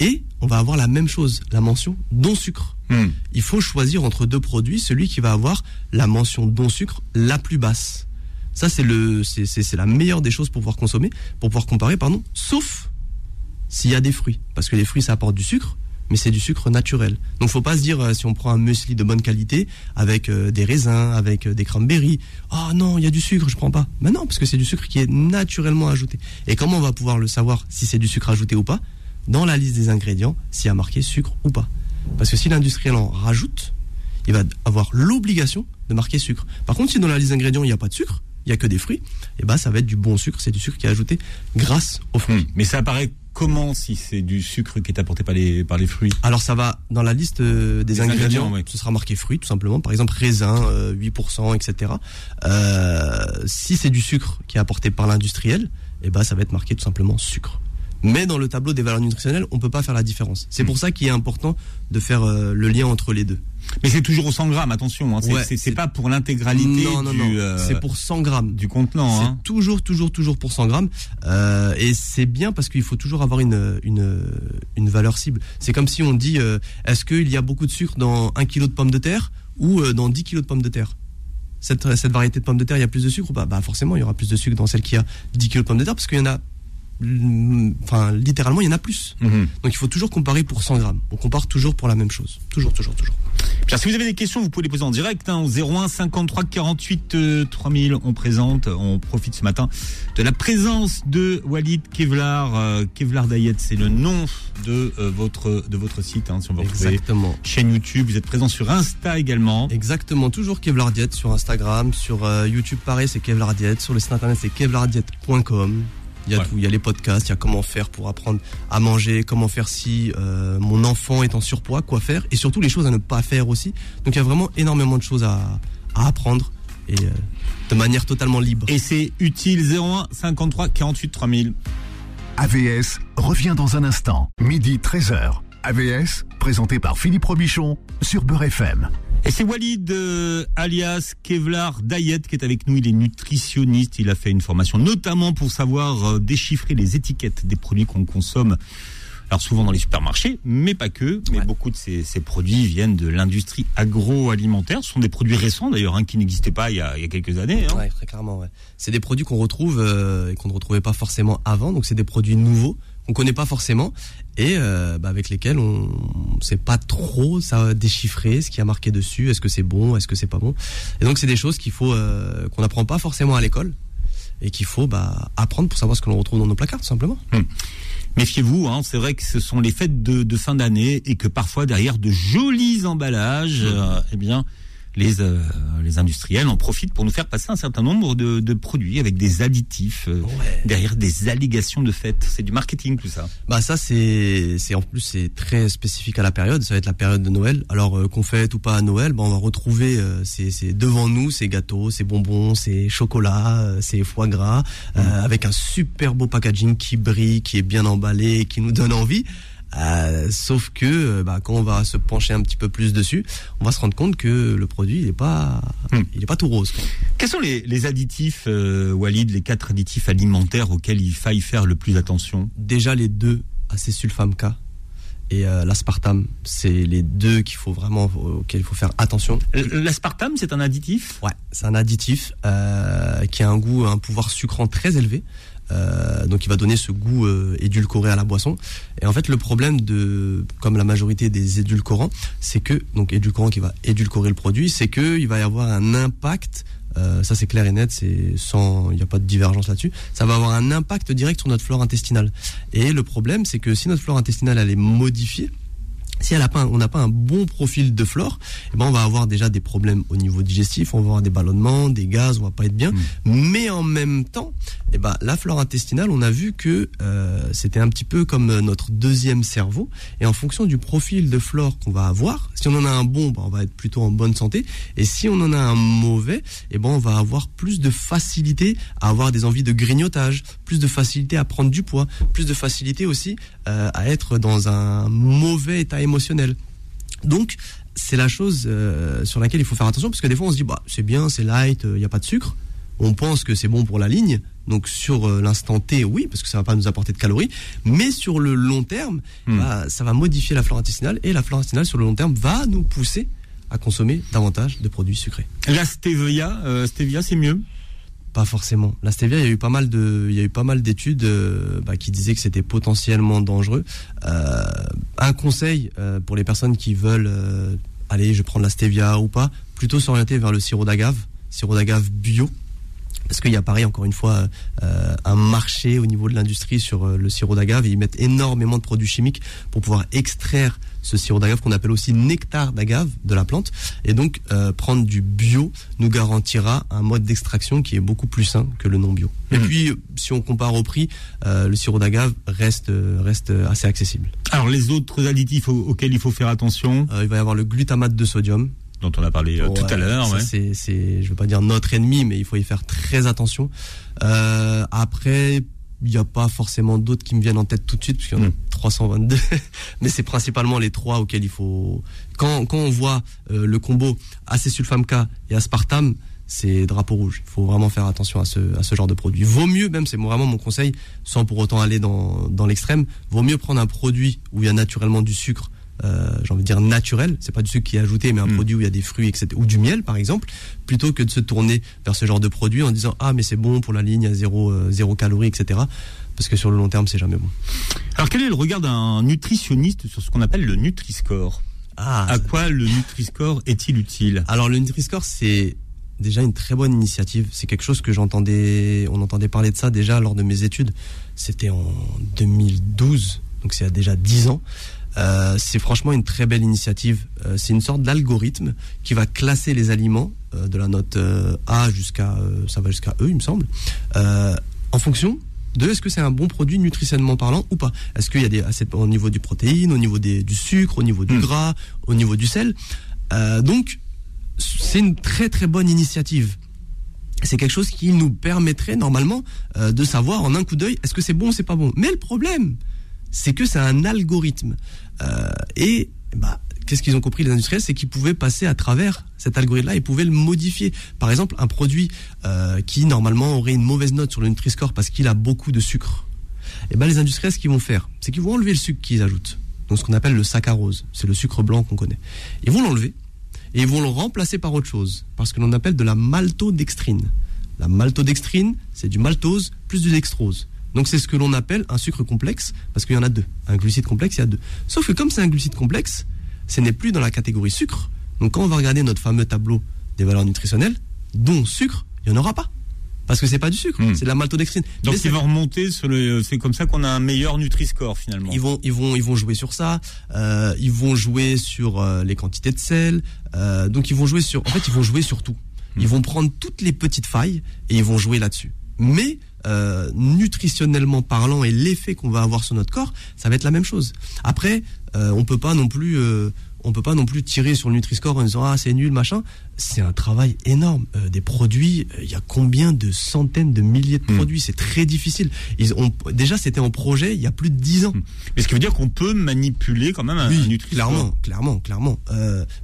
Et on va avoir la même chose, la mention don sucre. Hmm. Il faut choisir entre deux produits celui qui va avoir la mention don sucre la plus basse. Ça c'est le, c'est la meilleure des choses pour pouvoir consommer, pour pouvoir comparer, pardon. Sauf s'il y a des fruits, parce que les fruits ça apporte du sucre mais c'est du sucre naturel. Donc faut pas se dire euh, si on prend un muesli de bonne qualité avec euh, des raisins, avec euh, des cranberries, oh non, il y a du sucre, je prends pas. Mais non, parce que c'est du sucre qui est naturellement ajouté. Et comment on va pouvoir le savoir si c'est du sucre ajouté ou pas? Dans la liste des ingrédients, s'il y a marqué sucre ou pas. Parce que si l'industriel en rajoute, il va avoir l'obligation de marquer sucre. Par contre, si dans la liste des ingrédients, il n'y a pas de sucre, il n'y a que des fruits, et eh ben ça va être du bon sucre, c'est du sucre qui est ajouté grâce aux fruits. Hmm. mais ça apparaît comment si c'est du sucre qui est apporté par les, par les fruits Alors ça va dans la liste euh, des, ingrédients, ce sera marqué fruits tout simplement, par exemple raisin, 8%, etc. Euh, si c'est du sucre qui est apporté par l'industriel, eh ben ça va être marqué tout simplement sucre. Mais dans le tableau des valeurs nutritionnelles, on peut pas faire la différence. C'est hmm. pour ça qu'il est important de faire euh, le lien entre les deux. Mais c'est toujours au 100 grammes, attention. Hein. C'est pas pour l'intégralité du. Euh, c'est pour 100 grammes du contenant. C'est hein. toujours, toujours, toujours pour 100 grammes. Euh, et c'est bien parce qu'il faut toujours avoir une une une valeur cible. C'est comme si on dit euh, est-ce qu'il y a beaucoup de sucre dans un kilo de pommes de terre ou dans 10 kilos de pommes de terre? Cette, cette variété de pommes de terre, il y a plus de sucre ou pas? Bah forcément, il y aura plus de sucre dans celle qui a 10 kilos de pommes de terre parce qu'il y en a enfin littéralement il y en a plus. Mhm. Donc il faut toujours comparer pour 100 grammes. On compare toujours pour la même chose. Toujours, toujours, toujours. Pierre, si vous avez des questions, vous pouvez les poser en direct hein, au 01 53 48 3000. On présente, on profite ce matin de la présence de Walid Kevlar. Euh, Kevlar Diet, c'est le nom de euh, votre de votre site. Hein, si on veut Exactement. Chaîne YouTube. Vous êtes présent sur Insta également. Exactement. Toujours Kevlar Diet sur Instagram, sur euh, YouTube pareil, c'est Kevlar Diet. Sur le site internet, c'est kevlardiet.com. Il y a tout, il y a les podcasts, il y a comment faire pour apprendre à manger, comment faire si euh, mon enfant est en surpoids, quoi faire, et surtout les choses à ne pas faire aussi. Donc il y a vraiment énormément de choses à, à apprendre et euh, de manière totalement libre. Et c'est utile 01 53 48 3000. AVS revient dans un instant, midi 13h. AVS, présenté par Philippe Robichon sur Beurre FM. Et c'est Walid, euh, alias Kevlar Dayet, qui est avec nous. Il est nutritionniste. Il a fait une formation notamment pour savoir euh, déchiffrer les étiquettes des produits qu'on consomme. Alors souvent dans les supermarchés, mais pas que. Mais beaucoup de ces, produits viennent de l'industrie agroalimentaire. Ce sont des produits récents d'ailleurs, hein, qui n'existaient pas il y, a, quelques années. Hein. très clairement. Ouais. C'est des produits qu'on retrouve euh, et qu'on ne retrouvait pas forcément avant. Donc c'est des produits nouveaux qu'on connaît pas forcément et euh, bah, avec lesquels on ne sait pas trop ça déchiffrer ce qui a marqué dessus est-ce que c'est bon est-ce que c'est pas bon et donc c'est des choses qu'il faut euh, qu'on n'apprend pas forcément à l'école et qu'il faut bah, apprendre pour savoir ce que l'on retrouve dans nos placards tout simplement hum. Méfiez-vous, hein, c'est vrai que ce sont les fêtes de, fin d'année et que parfois derrière de jolis emballages, hum. euh, eh bien, les, euh, les industriels en profitent pour nous faire passer un certain nombre de, de produits avec des additifs euh, derrière des allégations de fête. C'est du marketing tout ça. Bah ça c'est c'est en plus c'est très spécifique à la période. Ça va être la période de Noël. Alors euh, qu'on fête ou pas à Noël, bah, on va retrouver c'est devant nous ces gâteaux, ces bonbons, ces chocolats, ces foie gras mmh. avec un super beau packaging qui brille, qui est bien emballé, qui nous donne envie. Euh, sauf que euh, bah, quand on va se pencher un petit peu plus dessus, on va se rendre compte que le produit il est pas, hmm. il est pas tout rose. Quels sont les, les additifs, euh, Walid, les quatre additifs alimentaires auxquels il faille faire le plus attention? Déjà les deux acésulfame K et euh, l'aspartame. C'est les deux qu'il faut vraiment auxquels il faut faire attention. L'aspartame, c'est un additif? Ouais, c'est un additif euh, qui a un goût, un pouvoir sucrant très élevé. Euh, donc il va donner ce goût euh, édulcoré à la boisson. Et en fait le problème de, comme la majorité des édulcorants, c'est que donc édulcorant qui va édulcorer le produit, c'est que il va y avoir un impact. Euh, ça c'est clair et net, c'est sans, il n'y a pas de divergence là-dessus. Ça va avoir un impact direct sur notre flore intestinale. Et le problème, c'est que si notre flore intestinale elle est modifiée, si elle a pas, on n'a pas un bon profil de flore, eh ben on va avoir déjà des problèmes au niveau digestif, on va avoir des ballonnements, des gaz, on va pas être bien. Mais en même temps, eh ben la flore intestinale, on a vu que euh, c'était un petit peu comme notre deuxième cerveau. Et en fonction du profil de flore qu'on va avoir, si on en a un bon, ben, on va être plutôt en bonne santé. Et si on en a un mauvais, eh ben on va avoir plus de facilité à avoir des envies de grignotage, plus de facilité à prendre du poids, plus de facilité aussi euh, à être dans un mauvais état émotionnel. Donc, c'est la chose euh, sur laquelle il faut faire attention, parce que des fois on se dit, bah, c'est bien, c'est light, il n'y a pas de sucre. On pense que c'est bon pour la ligne. Donc sur euh, l'instant T, oui, parce que ça va pas nous apporter de calories. Mais sur le long terme, Hmm. bah, ça va modifier la flore intestinale. Et la flore intestinale, sur le long terme, va nous pousser à consommer davantage de produits sucrés. La stevia, euh, stevia c'est mieux? Pas forcément. La stevia, il y a eu pas mal de, il y a eu pas mal d'études euh, bah, qui disaient que c'était potentiellement dangereux. Euh, un conseil euh, pour les personnes qui veulent, aller, je prends la stevia ou pas, plutôt s'orienter vers le sirop d'agave, sirop d'agave bio. Parce qu'il y a pareil, encore une fois, un marché au niveau de l'industrie sur le sirop d'agave ils mettent énormément de produits chimiques pour pouvoir extraire ce sirop d'agave qu'on appelle aussi nectar d'agave de la plante. Et donc, euh, prendre du bio nous garantira un mode d'extraction qui est beaucoup plus sain que le non bio. Et Mhm. puis, si on compare au prix, euh, le sirop d'agave reste, euh, reste assez accessible. Alors les autres additifs au- auxquels il faut faire attention, Euh, il va y avoir le glutamate de sodium, dont on a parlé tout Ouais, à l'heure, ouais. C'est, c'est, je veux pas dire notre ennemi, mais il faut y faire très attention. Euh, après, il n'y a pas forcément d'autres qui me viennent en tête tout de suite, parce qu'il y en a Mm. 322. [laughs] mais c'est principalement les trois auxquels il faut. Quand, quand on voit euh, le combo acésulfame K et aspartame, c'est drapeau rouge. Il faut vraiment faire attention à ce, à ce genre de produit. Vaut mieux, même, c'est vraiment mon conseil, sans pour autant aller dans, dans l'extrême, vaut mieux prendre un produit où il y a naturellement du sucre, euh, j'ai envie de dire naturel, c'est pas du sucre qui est ajouté, mais un Mm. produit où il y a des fruits, etc., ou du miel, par exemple, plutôt que de se tourner vers ce genre de produit en disant ah mais c'est bon pour la ligne à zéro, euh, zéro calorie, etc. Parce que sur le long terme, c'est jamais bon. Alors quel est le regard d'un nutritionniste sur ce qu'on appelle le Nutri-Score? Ah, À quoi le Nutri-Score est-il utile? Alors le Nutri-Score, c'est déjà une très bonne initiative. C'est quelque chose que j'entendais, on entendait parler de ça déjà lors de mes études. C'était en 2012, donc c'est il y a déjà 10 ans. Euh, c'est franchement une très belle initiative. Euh, c'est une sorte d'algorithme qui va classer les aliments euh, de la note A jusqu'à ça va jusqu'à E, il me semble, en fonction de est-ce que c'est un bon produit nutritionnellement parlant ou pas. Est-ce qu'il y a des assez au niveau du protéine, au niveau des, du sucre, au niveau du Hmm. gras, au niveau du sel. Donc c'est une très très bonne initiative. C'est quelque chose qui nous permettrait normalement euh, de savoir en un coup d'œil est-ce que c'est bon ou c'est pas bon. Mais le problème, c'est que c'est un algorithme. Euh, et bah, qu'est-ce qu'ils ont compris les industriels C'est qu'ils pouvaient passer à travers cet algorithme-là, ils pouvaient le modifier. Par exemple, un produit euh, qui normalement aurait une mauvaise note sur le Nutri-Score parce qu'il a beaucoup de sucre. Et ben les industriels, ce qu'ils vont faire, c'est qu'ils vont enlever le sucre qu'ils ajoutent. Donc ce qu'on appelle le saccharose, c'est le sucre blanc qu'on connaît. Ils vont l'enlever et ils vont le remplacer par autre chose, parce que l'on appelle de la maltodextrine. La maltodextrine, c'est du maltose plus du dextrose. Donc c'est ce que l'on appelle un sucre complexe, parce qu'il y en a deux. Un glucide complexe, il y a deux. Sauf que comme c'est un glucide complexe, ce n'est plus dans la catégorie sucre. Donc quand on va regarder notre fameux tableau des valeurs nutritionnelles, dont sucre, il n'y en aura pas. Parce que c'est pas du sucre, Mm. c'est de la maltodextrine. Donc Mais ils vont remonter sur le. C'est comme ça qu'on a un meilleur Nutri-Score finalement. Ils vont, ils vont, ils vont jouer sur ça. euh, ils vont jouer sur euh, les quantités de sel. euh, donc ils vont jouer sur. En fait, ils vont jouer sur tout. Ils vont prendre toutes les petites failles et ils vont jouer là-dessus. Mais euh, nutritionnellement parlant et l'effet qu'on va avoir sur notre corps, ça va être la même chose. Après, euh, on peut pas non plus. euh, on peut pas non plus tirer sur le Nutri-Score en disant ah c'est nul machin. C'est un travail énorme. Des produits, il y a combien de centaines de milliers de Mm. produits? C'est très difficile. Ils ont déjà c'était en projet il y a plus de 10 ans. Mais ce qui veut dire qu'on peut manipuler quand même un, un Oui, Nutri-Score. clairement, clairement, clairement.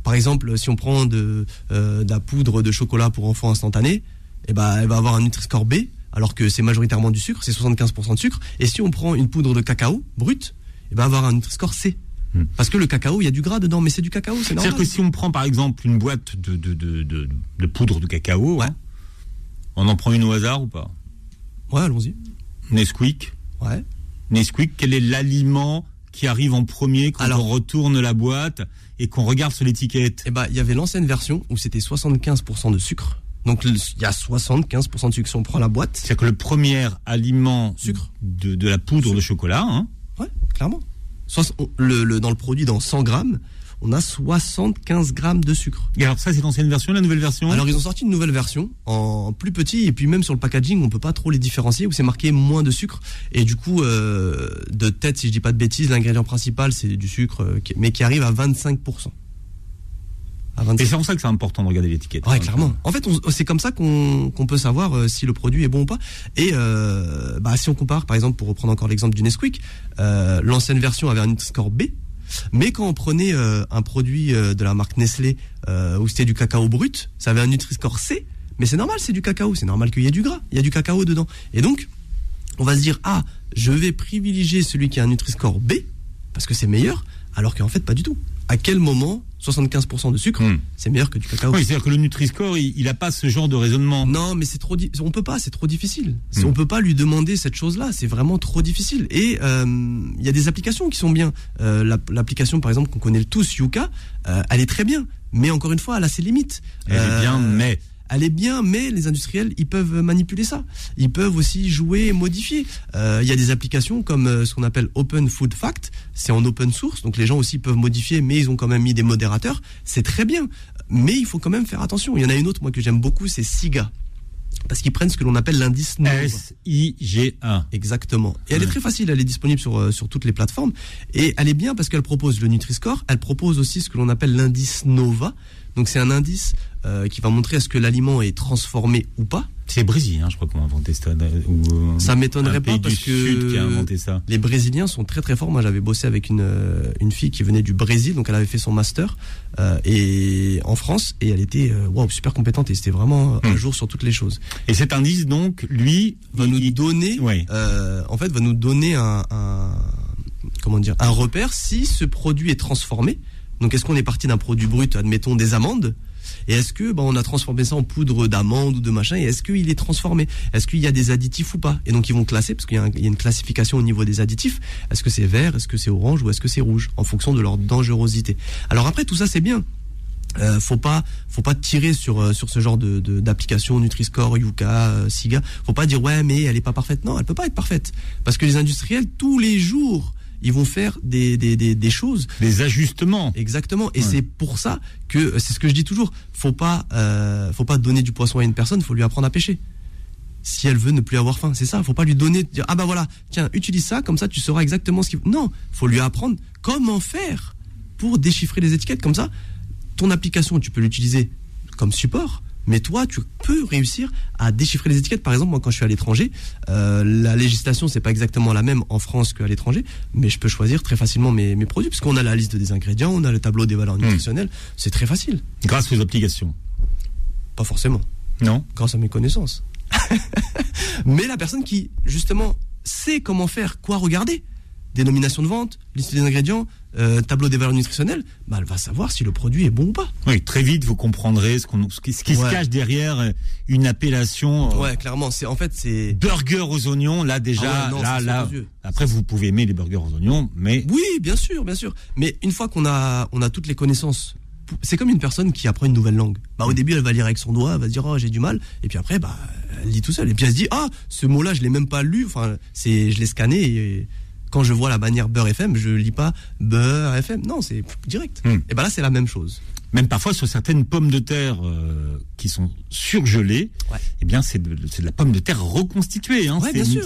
Par exemple, si on prend de, de la poudre de chocolat pour enfants instantanée, eh ben, elle va avoir un Nutri-Score B, alors que c'est majoritairement du sucre, c'est 75% de sucre. Et si on prend une poudre de cacao brute, eh ben, avoir un Nutri-Score C. Hmm. Parce que le cacao, il y a du gras dedans, mais c'est du cacao, c'est normal. C'est-à-dire que si on prend par exemple une boîte de, de, de, de, poudre de cacao, hein, on en prend une au hasard ou pas? Ouais, allons-y. Nesquik. Ouais. Nesquik, quel est l'aliment qui arrive en premier quand on retourne la boîte et qu'on regarde sur l'étiquette? Eh ben, il y avait l'ancienne version où c'était 75% de sucre. Donc il y a 75% de sucre si on prend la boîte. C'est-à-dire que le premier aliment sucre. De, de la poudre de chocolat, hein Ouais, clairement. Le, le, dans le produit, dans 100 grammes, on a 75 grammes de sucre. Et alors ça, c'est l'ancienne version, la nouvelle version? Alors ils ont sorti une nouvelle version en plus petit et puis même sur le packaging, on peut pas trop les différencier où c'est marqué moins de sucre et du coup euh, de tête, si je dis pas de bêtises, l'ingrédient principal c'est du sucre, euh, mais qui arrive à 25 et c'est pour ça que c'est important de regarder l'étiquette. Ouais, clairement. En fait, c'est comme ça qu'on peut savoir euh, si le produit est bon ou pas. Et euh, bah, si on compare, par exemple, pour reprendre encore l'exemple du Nesquik, euh, l'ancienne version avait un score B. Mais quand on prenait euh, un produit euh, de la marque Nestlé euh, où c'était du cacao brut, ça avait un Nutri-Score C. Mais c'est normal, c'est du cacao. C'est normal qu'il y ait du gras. Il y a du cacao dedans. Et donc, on va se dire, ah, je vais privilégier celui qui a un Nutri-Score B parce que c'est meilleur, alors qu'en fait, pas du tout. À quel moment 75% de sucre, hmm. c'est meilleur que du cacao. Oui, c'est-à-dire que le Nutri-Score, il n'a pas ce genre de raisonnement. Non, mais c'est trop, on peut pas, c'est trop difficile. On hmm. On peut pas lui demander cette chose-là, c'est vraiment trop difficile. Et euh, il y a des applications qui sont bien. Euh, l'application, par exemple, qu'on connaît tous, Yuka, euh, elle est très bien. Mais encore une fois, elle a ses limites. Elle est bien, mais elle est bien, mais les industriels, ils peuvent manipuler ça. Ils peuvent aussi jouer et modifier. Euh, il y a des applications comme euh, ce qu'on appelle Open Food Fact. C'est en open source, donc les gens aussi peuvent modifier, mais ils ont quand même mis des modérateurs. C'est très bien, mais il faut quand même faire attention. Il y en a une autre, moi, que j'aime beaucoup, c'est SIGA parce qu'ils prennent ce que l'on appelle l'indice Nova. S-I-G-A. Exactement. Et elle est très facile, elle est disponible sur, euh, sur toutes les plateformes. Et elle est bien parce qu'elle propose le Nutri-Score, elle propose aussi ce que l'on appelle l'indice Nova. Donc c'est un indice euh, qui va montrer est-ce que l'aliment est transformé ou pas. C'est Brésil, hein, je crois qu'on a inventé ça. Ou, euh, ça m'étonnerait pas parce que qui a inventé ça. les Brésiliens sont très très forts. Moi, j'avais bossé avec une euh, une fille qui venait du Brésil, donc elle avait fait son master et en France et elle était waouh super compétente et c'était vraiment un hmm. jour sur toutes les choses. Et cet indice donc, lui, va nous donner, en fait, va nous donner un, un comment dire un repère si ce produit est transformé. Donc, est-ce qu'on est parti d'un produit brut, admettons des amandes et est-ce que bah, on a transformé ça en poudre d'amande ou de machin Et est-ce qu'il est transformé? Est-ce qu'il y a des additifs ou pas? Et donc ils vont classer parce qu'il y, a une classification au niveau des additifs. Est-ce que c'est vert? Est-ce que c'est orange? Ou est-ce que c'est rouge? En fonction de leur dangerosité. Alors après tout ça c'est bien. Euh, faut pas, faut pas tirer sur euh, sur ce genre de d'application Nutri-Score, Yuka, euh, Siga. Faut pas dire ouais mais elle est pas parfaite. Non, elle peut pas être parfaite parce que les industriels tous les jours ils vont faire des, des, des, des choses. Des ajustements. Exactement. Et c'est pour ça que, c'est ce que je dis toujours, faut pas, euh, faut pas donner du poisson à une personne, faut lui apprendre à pêcher. Si elle veut ne plus avoir faim, c'est ça. Faut pas lui donner, dire, ah bah voilà, tiens, utilise ça, comme ça tu sauras exactement ce qu'il faut. Non, faut lui apprendre comment faire pour déchiffrer les étiquettes. Comme ça, ton application, tu peux l'utiliser comme support mais toi, tu peux réussir à déchiffrer les étiquettes. Par exemple, moi, quand je suis à l'étranger, euh, la législation, c'est pas exactement la même en France qu'à l'étranger, mais je peux choisir très facilement mes, mes produits, puisqu'on a la liste des ingrédients, on a le tableau des valeurs hmm. nutritionnelles. C'est très facile. Grâce aux applications Pas forcément. Non Grâce à mes connaissances. [laughs] mais la personne qui, justement, sait comment faire, quoi regarder, dénomination de vente, liste des ingrédients, euh, tableau des valeurs nutritionnelles, bah, elle va savoir si le produit est bon ou pas. Oui, très vite vous comprendrez ce, qui, se cache derrière euh, une appellation. Euh, ouais, clairement, c'est en fait c'est burger aux oignons. Là déjà, ah là, là. Après, vous pouvez aimer les burgers aux oignons, mais oui, bien sûr, bien sûr. Mais une fois qu'on a on a toutes les connaissances c'est comme une personne qui apprend une nouvelle langue. Bah, au début, elle va lire avec son doigt, elle va se dire, oh, j'ai du mal. Et puis après, bah, elle lit tout seul. Et puis elle se dit, ah, ce mot-là, je l'ai même pas lu. Enfin, c'est, je l'ai scanné et, quand je vois la bannière Beurre FM, je lis pas Beurre FM. Non, c'est direct. Hmm. Et ben là, c'est la même chose. Même parfois sur certaines pommes de terre euh, qui sont surgelées, eh bien c'est de, la pomme de terre reconstituée. Hein.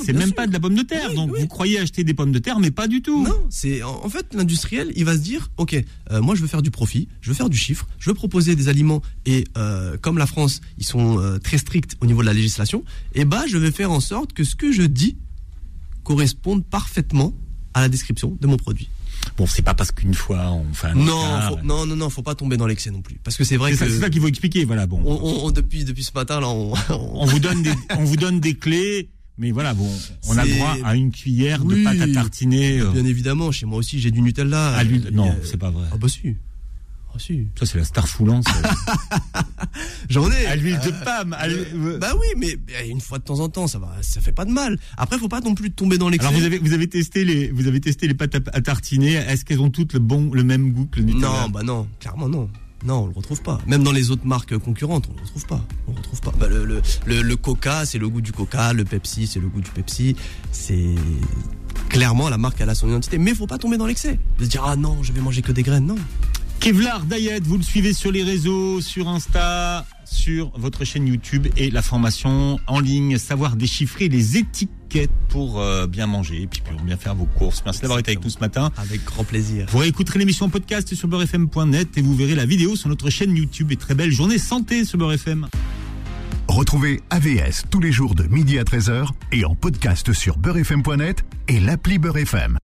c'est même pas de la pomme de terre. donc vous croyez acheter des pommes de terre, mais pas du tout. Non, c'est en, fait l'industriel, il va se dire, ok, euh, moi je veux faire du profit, je veux faire du chiffre, je veux proposer des aliments et euh, comme la France, ils sont très stricts au niveau de la législation, et eh bah je vais faire en sorte que ce que je dis correspondent parfaitement à la description de mon produit. Bon, c'est pas parce qu'une fois on fait un non, non, non, non, faut pas tomber dans l'excès non plus, parce que c'est vrai que c'est ça qu'il faut expliquer, voilà. Bon, on, depuis depuis ce matin là, [laughs] on, on vous donne des, on vous donne des clés. Mais voilà, bon, on a droit à une cuillère Oui. de pâte à tartiner. euh, Bien évidemment, chez moi aussi, j'ai du Nutella. à l'huile. Euh, Non, euh, c'est pas vrai. Ah bah si. Ah si. Ça, c'est la star foulance. [laughs] J'en ai. à l'huile de Euh, palme. à l'huile- euh, bah oui, mais euh, une fois de temps en temps, ça va, ça fait pas de mal. Après, faut pas non plus tomber dans l'excès. Alors vous avez vous avez testé les vous avez testé les pâtes à, à tartiner. Est-ce qu'elles ont toutes le bon le même goût que le Nutella? Non, bah non, clairement non. Non, on le retrouve pas. Même dans les autres marques concurrentes, on le retrouve pas. On le retrouve pas. Bah, le, le, le, le Coca, c'est le goût du Coca. Le Pepsi, c'est le goût du Pepsi. C'est clairement la marque elle a son identité. Mais faut pas tomber dans l'excès. De se dire ah non, je vais manger que des graines. Non. Kevlar Diet, vous le suivez sur les réseaux, sur Insta, sur votre chaîne YouTube et la formation en ligne, savoir déchiffrer les étiquettes pour euh, bien manger et puis pour bien faire vos courses. Merci d'avoir été avec nous ce matin. Avec grand plaisir. Vous réécouterez l'émission en podcast sur beurrefm.net et vous verrez la vidéo sur notre chaîne YouTube. Et très belle journée santé sur Beurre FM. Retrouvez AVS tous les jours de midi à 13h et en podcast sur beurrefm.net et l'appli Beurre FM.